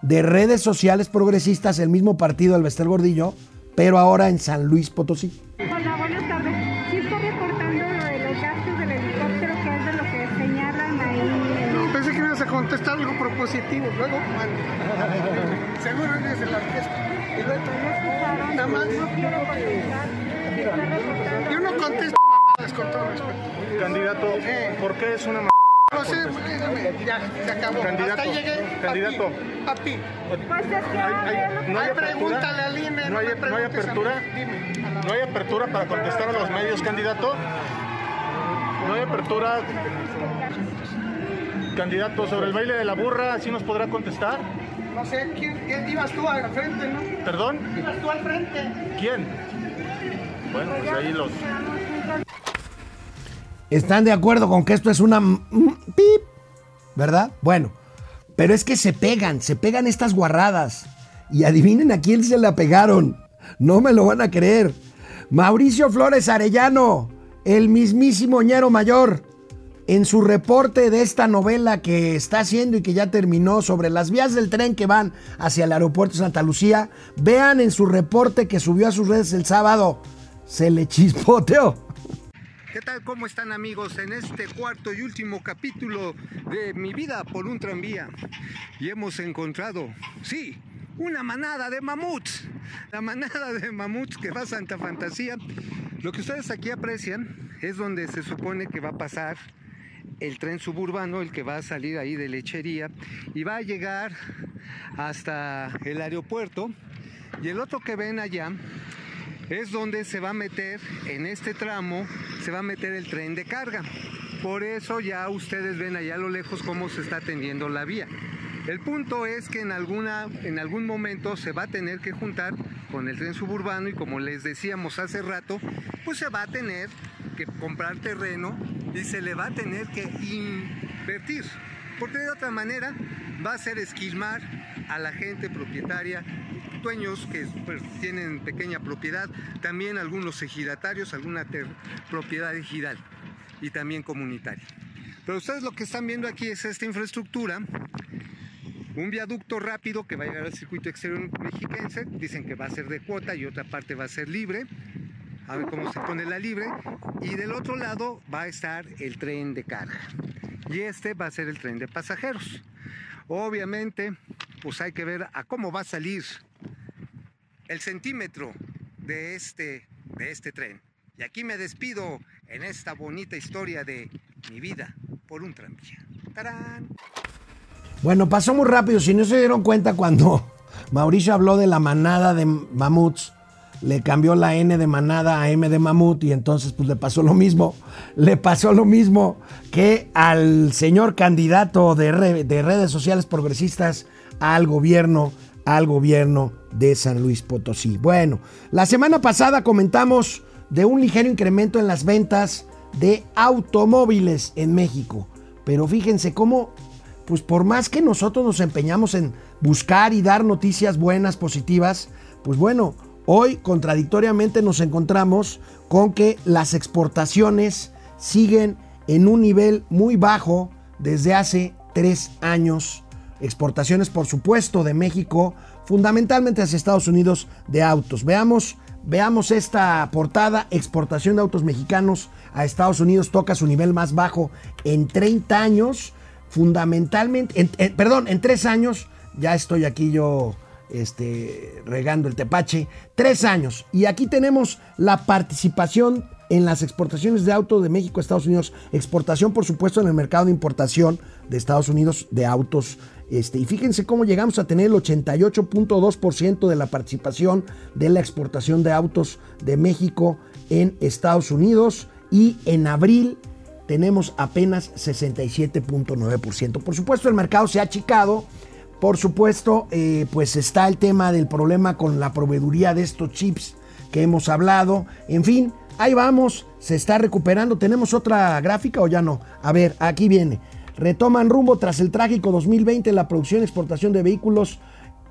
de redes sociales progresistas, el mismo partido del Bester Gordillo, pero ahora en San Luis Potosí. Hola, buenas tardes. Sí está reportando lo de los gastos del helicóptero, que es de lo que señalan ahí. No, pensé que ibas a contestar algo propositivo. Luego, bueno, seguro eres de la fiesta. Y luego, nada más. No contestar. Yo no contesto mamadas con todo respeto. Candidato, ¿por qué es una No sé, dígame, ya, se acabó. Candidato, Hasta llegué. candidato. Papi, Pues es que Hay- a hay- ver, no hay Ay, apertura. pregúntale al INE, No no hay, me no hay preguntes a mí. apertura. Dime, a la- No hay apertura para contestar a los medios, candidato. No hay apertura. Candidato, sobre el baile de la burra, ¿sí nos podrá contestar? no sé, ¿quién, quién- ibas tú al frente, no? ¿Perdón? Ibas tú al frente. ¿Quién? Bueno, pues ahí los... ¿Están de acuerdo con que esto es una pip? ¿Verdad? Bueno, pero es que se pegan, se pegan estas guarradas. Y adivinen a quién se la pegaron. No me lo van a creer. Mauricio Flores Arellano, el mismísimo ñero mayor, en su reporte de esta novela que está haciendo y que ya terminó sobre las vías del tren que van hacia el aeropuerto de Santa Lucía, vean en su reporte que subió a sus redes el sábado, se le chispoteó. ¿Qué tal? ¿Cómo están amigos? En este cuarto y último capítulo de Mi vida por un tranvía. Y hemos encontrado, sí, una manada de mamuts. La manada de mamuts que va a Santa Fantasía. Lo que ustedes aquí aprecian es donde se supone que va a pasar el tren suburbano, el que va a salir ahí de lechería y va a llegar hasta el aeropuerto. Y el otro que ven allá es donde se va a meter, en este tramo, se va a meter el tren de carga. Por eso ya ustedes ven allá a lo lejos cómo se está atendiendo la vía. El punto es que en, alguna, en algún momento se va a tener que juntar con el tren suburbano y como les decíamos hace rato, pues se va a tener que comprar terreno y se le va a tener que invertir. Porque de otra manera va a ser esquilmar a la gente propietaria, dueños que pues, tienen pequeña propiedad, también algunos ejidatarios, alguna propiedad ejidal y también comunitaria. Pero ustedes lo que están viendo aquí es esta infraestructura, un viaducto rápido que va a llegar al circuito exterior mexiquense, dicen que va a ser de cuota y otra parte va a ser libre, a ver cómo se pone la libre, y del otro lado va a estar el tren de carga, y este va a ser el tren de pasajeros. Obviamente, pues hay que ver a cómo va a salir el centímetro de este, de este tren. Y aquí me despido en esta bonita historia de mi vida por un tranvía. ¡Tarán! Bueno, pasó muy rápido. Si no se dieron cuenta cuando Mauricio habló de la manada de mamuts, le cambió la N de manada a M de mamut y entonces pues le pasó lo mismo. Le pasó lo mismo que al señor candidato de, re- de redes sociales progresistas al gobierno, al gobierno de San Luis Potosí. Bueno, la semana pasada comentamos de un ligero incremento en las ventas de automóviles en México. Pero fíjense cómo pues por más que nosotros nos empeñamos en buscar y dar noticias buenas, positivas, pues bueno, Hoy, contradictoriamente, nos encontramos con que las exportaciones siguen en un nivel muy bajo desde hace tres años. Exportaciones, por supuesto, de México, fundamentalmente hacia Estados Unidos de autos. Veamos, veamos esta portada. Exportación de autos mexicanos a Estados Unidos toca su nivel más bajo en 30 años. Fundamentalmente, perdón, en tres años. Ya estoy aquí yo este, regando el tepache. Tres años. Y aquí tenemos la participación en las exportaciones de autos de México a Estados Unidos. Exportación, por supuesto, en el mercado de importación de Estados Unidos de autos. Este, y fíjense cómo llegamos a tener el 88.2% de la participación de la exportación de autos de México en Estados Unidos. Y en abril tenemos apenas 67.9%. Por supuesto, el mercado se ha achicado. Por supuesto, eh, pues está el tema del problema con la proveeduría de estos chips que hemos hablado. En fin, ahí vamos, se está recuperando. ¿Tenemos otra gráfica o ya no? A ver, aquí viene. Retoman rumbo tras el trágico 2020. La producción y exportación de vehículos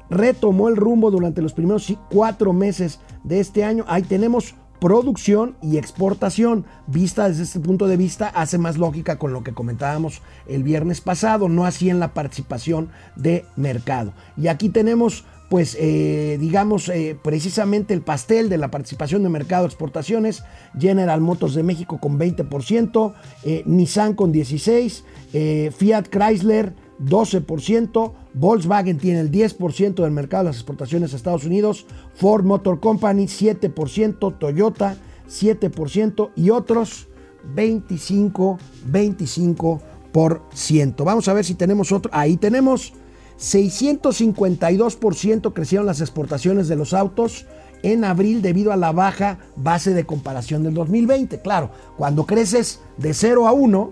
retomó el rumbo durante los primeros cuatro meses de este año. Ahí tenemos producción y exportación. Vista desde este punto de vista, hace más lógica con lo que comentábamos el viernes pasado, no así en la participación de mercado. Y aquí tenemos pues eh, digamos eh, precisamente el pastel de la participación de mercado de exportaciones, General Motors de México con 20%, eh, Nissan con 16%, Fiat Chrysler 12%, Volkswagen tiene el 10% del mercado de las exportaciones a Estados Unidos, Ford Motor Company 7%, Toyota 7% y otros 25, 25%. Vamos a ver si tenemos otro. Ahí tenemos 652% crecieron las exportaciones de los autos en abril debido a la baja base de comparación del 2020. Claro, cuando creces de 0 a 1,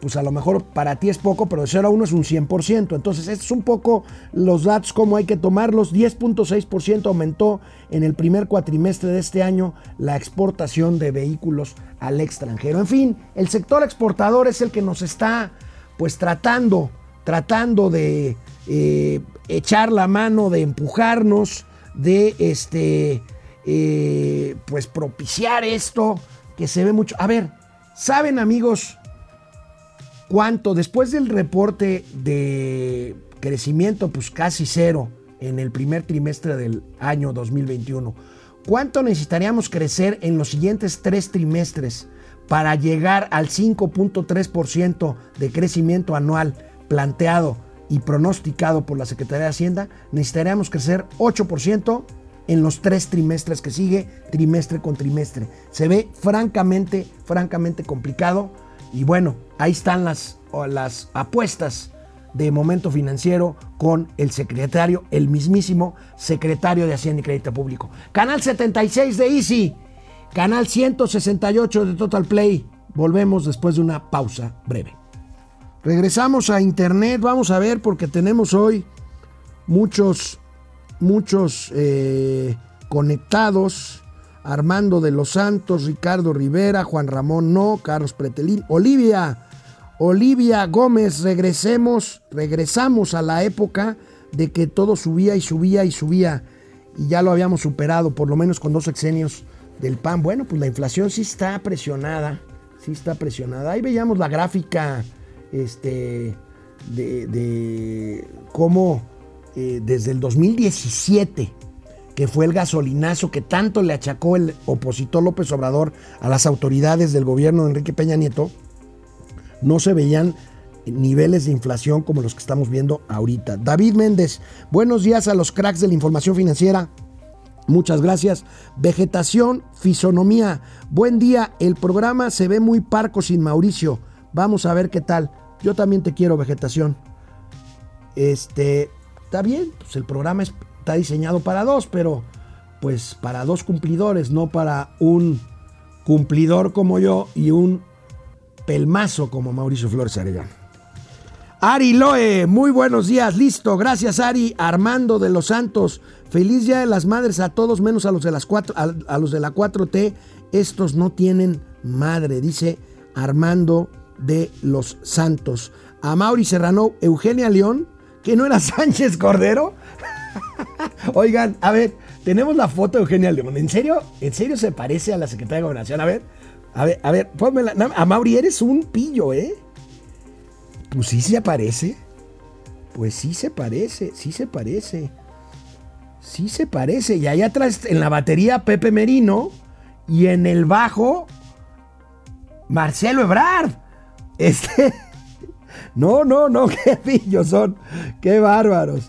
pues a lo mejor para ti es poco, pero de 0 a 1 es un 100%. Entonces, estos es un poco los datos, cómo hay que tomarlos. 10.6% aumentó en el primer cuatrimestre de este año la exportación de vehículos al extranjero. En fin, el sector exportador es el que nos está pues tratando, tratando de eh, echar la mano, de empujarnos, de este, eh, pues propiciar esto que se ve mucho. A ver, ¿saben amigos cuánto después del reporte de crecimiento, pues casi cero en el primer trimestre del año 2021? ¿Cuánto necesitaríamos crecer en los siguientes tres trimestres para llegar al 5.3% de crecimiento anual planteado y pronosticado por la Secretaría de Hacienda, necesitaríamos crecer 8% en los tres trimestres que sigue, trimestre con trimestre. Se ve francamente, francamente complicado. Y bueno, ahí están las, las apuestas de momento financiero con el secretario, el mismísimo secretario de Hacienda y Crédito Público. Canal 76 de Easy, canal 168 de Total Play. Volvemos después de una pausa breve. Regresamos a internet, vamos a ver porque tenemos hoy muchos, muchos eh, conectados. Armando de los Santos, Ricardo Rivera, Juan Ramón No, Carlos Pretelín, Olivia, Olivia Gómez, regresemos, regresamos a la época de que todo subía y subía y subía y ya lo habíamos superado, por lo menos con dos exenios del PAN. Bueno, pues la inflación sí está presionada, sí está presionada. Ahí veíamos la gráfica este, de, cómo eh, desde el 2017, que fue el gasolinazo que tanto le achacó el opositor López Obrador a las autoridades del gobierno de Enrique Peña Nieto, no se veían niveles de inflación como los que estamos viendo ahorita. David Méndez, buenos días a los cracks de la información financiera. Muchas gracias. Vegetación, fisonomía. Buen día. El programa se ve muy parco sin Mauricio. Vamos a ver qué tal. Yo también te quiero, vegetación. Este, está bien, pues el programa está diseñado para dos, pero pues para dos cumplidores, no para un cumplidor como yo y un pelmazo como Mauricio Flores Arellano. Ari Loe, muy buenos días, listo, gracias Ari, Armando de los Santos, feliz día de las madres a todos menos a los de las cuatro, a los de la 4T, estos no tienen madre, dice Armando de los Santos. A Mauri Serrano, Eugenia León, que no era Sánchez Cordero. Oigan, a ver, tenemos la foto de Eugenia León. ¿En serio? ¿En serio se parece a la secretaria de Gobernación? A ver, a ver, a ver, pónmela. A Mauri, eres un pillo, ¿eh? Pues sí se parece. Pues sí se parece, sí se parece. Sí se parece. Y ahí atrás en la batería Pepe Merino y en el bajo Marcelo Ebrard. Este. No, no, no, qué pillos son. Qué bárbaros.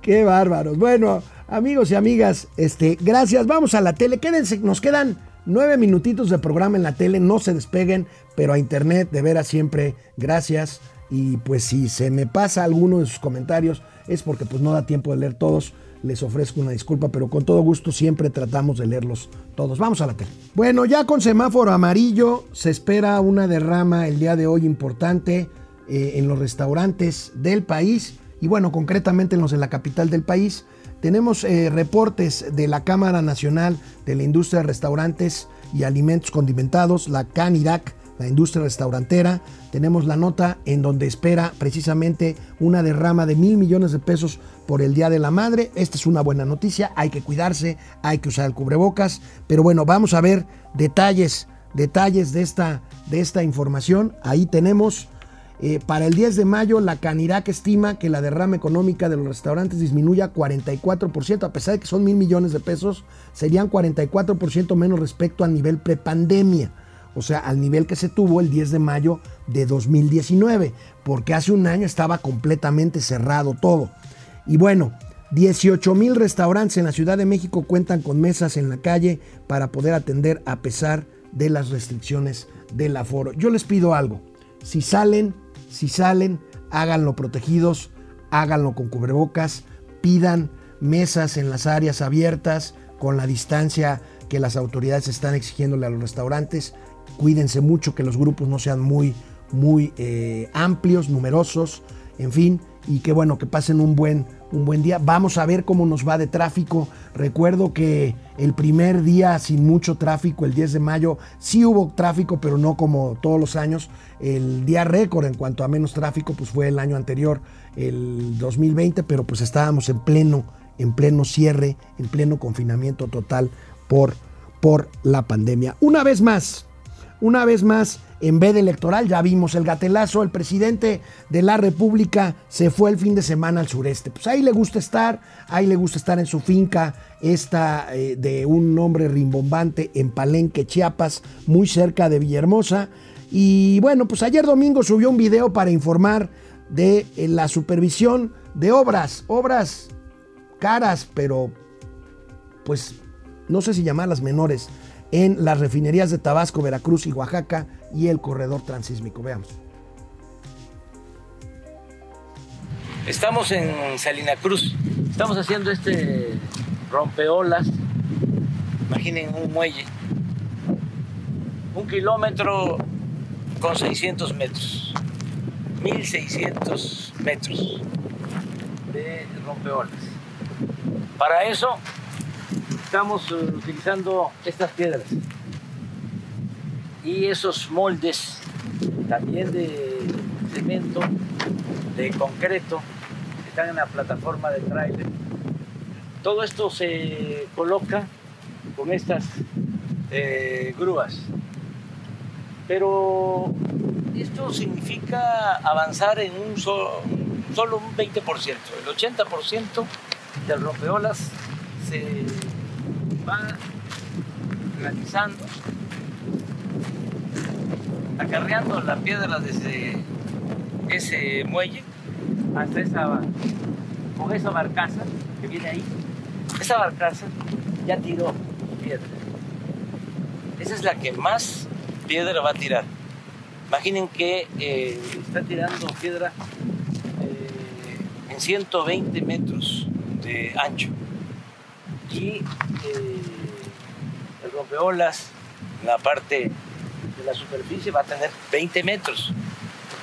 Qué bárbaros. Bueno, amigos y amigas, este, gracias. Vamos a la tele. Quédense, nos quedan nueve minutitos de programa en la tele. No se despeguen, pero a internet, de veras siempre, gracias. Y pues si se me pasa alguno de sus comentarios, es porque pues no da tiempo de leer todos les ofrezco una disculpa, pero con todo gusto siempre tratamos de leerlos todos. Vamos a la tele. Bueno, ya con semáforo amarillo se espera una derrama el día de hoy importante eh, en los restaurantes del país y bueno, concretamente en los de la capital del país. Tenemos eh, reportes de la Cámara Nacional de la Industria de Restaurantes y Alimentos Condimentados, la CANIRAC, la industria restaurantera. Tenemos la nota en donde espera precisamente una derrama de mil millones de pesos por el Día de la Madre. Esta es una buena noticia, hay que cuidarse, hay que usar el cubrebocas, pero bueno, vamos a ver detalles, detalles de esta, de esta información. Ahí tenemos, eh, para el 10 de mayo, la Canirac estima que la derrama económica de los restaurantes disminuya 44%, a pesar de que son mil millones de pesos, serían 44% menos respecto al nivel prepandemia o sea, al nivel que se tuvo el 10 de mayo de 2019, porque hace un año estaba completamente cerrado todo. Y bueno, 18 mil restaurantes en la Ciudad de México cuentan con mesas en la calle para poder atender a pesar de las restricciones del aforo. Yo les pido algo, si salen, si salen, háganlo protegidos, háganlo con cubrebocas, pidan mesas en las áreas abiertas con la distancia que las autoridades están exigiéndole a los restaurantes. Cuídense mucho que los grupos no sean muy, muy eh, amplios, numerosos, en fin, y que bueno, que pasen un buen, un buen día. Vamos a ver cómo nos va de tráfico. Recuerdo que el primer día sin mucho tráfico, el 10 de mayo, sí hubo tráfico, pero no como todos los años. El día récord en cuanto a menos tráfico, pues fue el año anterior, el 2020, pero pues estábamos en pleno, en pleno cierre, en pleno confinamiento total por, por la pandemia. Una vez más, una vez más, en vez de electoral, ya vimos el gatelazo, el presidente de la República se fue el fin de semana al sureste. Pues ahí le gusta estar, ahí le gusta estar en su finca, esta eh, de un nombre rimbombante en Palenque, Chiapas, muy cerca de Villahermosa. Y bueno, pues ayer domingo subió un video para informar de eh, la supervisión de obras, obras caras, pero pues no sé si llamarlas menores, en las refinerías de Tabasco, Veracruz y Oaxaca y el corredor transísmico. Veamos. Estamos en Salina Cruz. Estamos haciendo este rompeolas. Imaginen un muelle. Un kilómetro con 600 metros. 1600 metros de rompeolas. Para eso estamos eh, utilizando estas piedras y esos moldes también de cemento, de concreto, que están en la plataforma de trailer. Todo esto se coloca con estas eh, grúas. Pero esto significa avanzar en un solo, solo un 20%. El 80% del rompeolas se va realizando, acarreando la piedra desde ese muelle hasta esa, con esa barcaza que viene ahí. Esa barcaza ya tiró piedra. Esa es la que más piedra va a tirar. Imaginen que eh, está tirando piedra eh, en 120 metros de ancho y eh, el rompeolas, la parte la superficie va a tener 20 metros.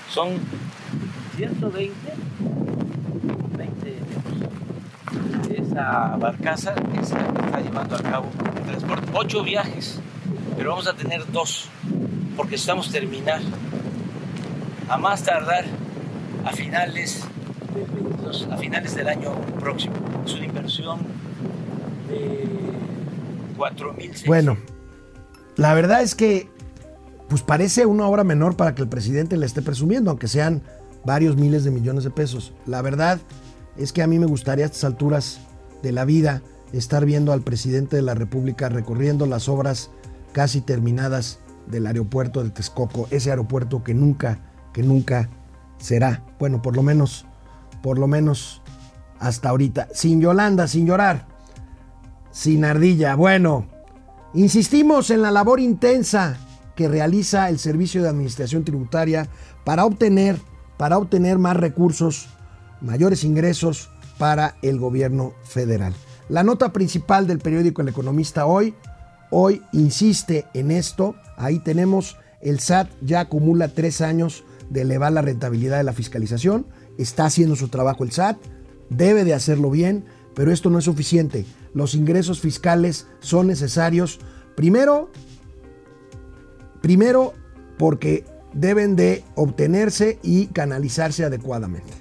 Son 120, 20 metros. Esa barcaza es que está llevando a cabo el transporte. Ocho viajes, pero vamos a tener dos, porque estamos terminar. A más tardar a finales del a finales del año próximo. Es una inversión 4.600. Bueno, la verdad es que pues parece una obra menor para que el presidente le esté presumiendo, aunque sean varios miles de millones de pesos. La verdad es que a mí me gustaría a estas alturas de la vida estar viendo al presidente de la República recorriendo las obras casi terminadas del aeropuerto de Texcoco, ese aeropuerto que nunca, que nunca será. Bueno, por lo menos, por lo menos hasta ahorita. Sin Yolanda, sin llorar, sin ardilla. Bueno, insistimos en la labor intensa que realiza el Servicio de Administración Tributaria para obtener, para obtener más recursos, mayores ingresos para el gobierno federal. La nota principal del periódico El Economista hoy, hoy insiste en esto. Ahí tenemos, el SAT ya acumula tres años de elevar la rentabilidad de la fiscalización. Está haciendo su trabajo el SAT, debe de hacerlo bien, pero esto no es suficiente. Los ingresos fiscales son necesarios, primero, primero porque deben de obtenerse y canalizarse adecuadamente.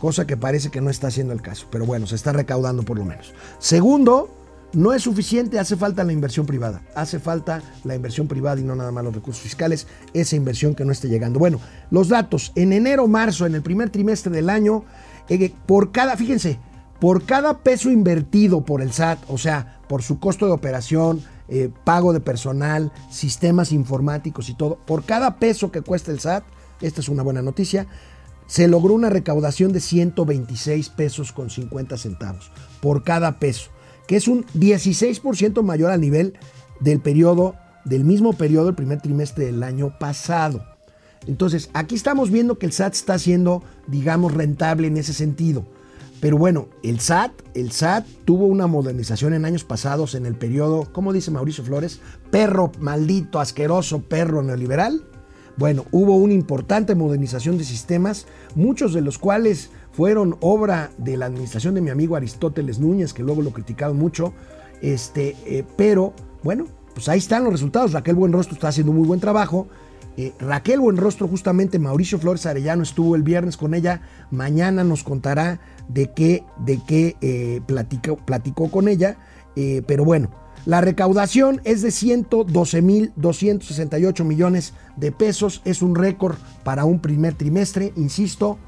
Cosa que parece que no está haciendo el caso, pero bueno, se está recaudando por lo menos. Segundo, no es suficiente, hace falta la inversión privada. Hace falta la inversión privada y no nada más los recursos fiscales, esa inversión que no esté llegando. Bueno, los datos, en enero, marzo, en el primer trimestre del año, eh, por cada, fíjense, por cada peso invertido por el SAT, o sea, por su costo de operación, eh, pago de personal, sistemas informáticos y todo, por cada peso que cuesta el SAT, esta es una buena noticia, se logró una recaudación de 126 pesos con 50 centavos por cada peso, que es un 16% mayor al nivel del periodo, del mismo periodo, el primer trimestre del año pasado. Entonces, aquí estamos viendo que el SAT está siendo, digamos, rentable en ese sentido. Pero bueno, el SAT, el SAT tuvo una modernización en años pasados en el periodo, ¿cómo dice Mauricio Flores? Perro maldito, asqueroso, perro neoliberal. Bueno, hubo una importante modernización de sistemas, muchos de los cuales fueron obra de la administración de mi amigo Aristóteles Núñez, que luego lo criticaron mucho. Este, eh, pero bueno, pues ahí están los resultados. Raquel Buenrostro está haciendo un muy buen trabajo. Eh, Raquel Buenrostro, justamente Mauricio Flores Arellano estuvo el viernes con ella. Mañana nos contará de qué, de qué eh, platicó, con ella. Eh, pero bueno, la recaudación es de 112.268 millones de pesos. Es un récord para un primer trimestre, insisto.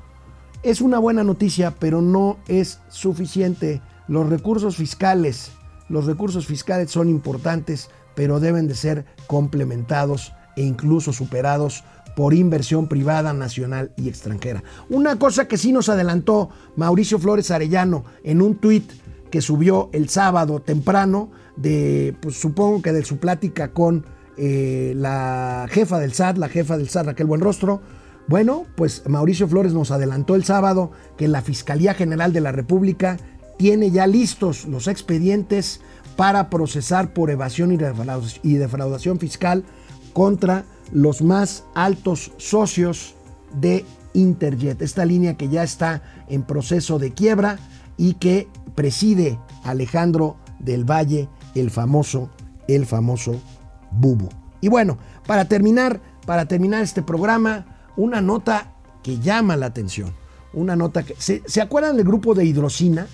Es una buena noticia, pero no es suficiente. Los recursos fiscales, los recursos fiscales son importantes, pero deben de ser complementados e incluso superados por inversión privada, nacional y extranjera. Una cosa que sí nos adelantó Mauricio Flores Arellano en un tuit que subió el sábado temprano, de, pues supongo que de su plática con eh, la jefa del SAT, la jefa del SAT, Raquel Buenrostro. Bueno, pues Mauricio Flores nos adelantó el sábado que la Fiscalía General de la República tiene ya listos los expedientes para procesar por evasión y defraudación fiscal contra los más altos socios de Interjet, esta línea que ya está en proceso de quiebra y que preside Alejandro del Valle, el famoso, el famoso Bubu. Y bueno, para terminar, para terminar este programa, una nota que llama la atención. Una nota que. ¿Se, ¿se acuerdan del grupo de hidrocina?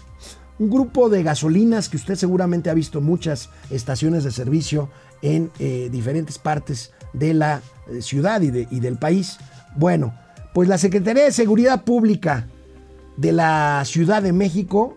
Un grupo de gasolinas que usted seguramente ha visto muchas estaciones de servicio en eh, diferentes partes de la eh, ciudad y, de, y del país. Bueno, pues la Secretaría de Seguridad Pública de la Ciudad de México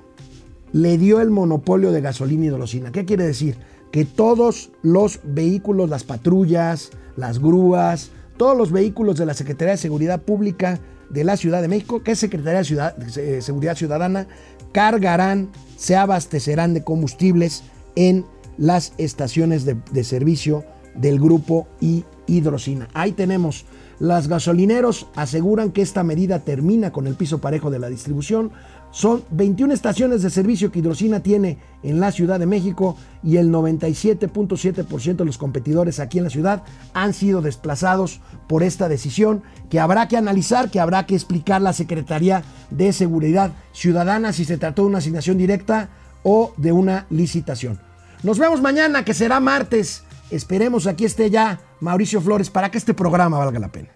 le dio el monopolio de gasolina y hidrocina. ¿Qué quiere decir? Que todos los vehículos, las patrullas, las grúas, todos los vehículos de la Secretaría de Seguridad Pública de la Ciudad de México, que es Secretaría de, Ciudad, de Seguridad Ciudadana, cargarán, se abastecerán de combustibles en las estaciones de, servicio del grupo y hidrocina. Ahí tenemos. Las gasolineros aseguran que esta medida termina con el piso parejo de la distribución. Son 21 estaciones de servicio que Hidrocina tiene en la Ciudad de México y el 97.7% de los competidores aquí en la ciudad han sido desplazados por esta decisión que habrá que analizar, que habrá que explicar la Secretaría de Seguridad Ciudadana si se trató de una asignación directa o de una licitación. Nos vemos mañana, que será martes. Esperemos aquí esté ya Mauricio Flores para que este programa valga la pena.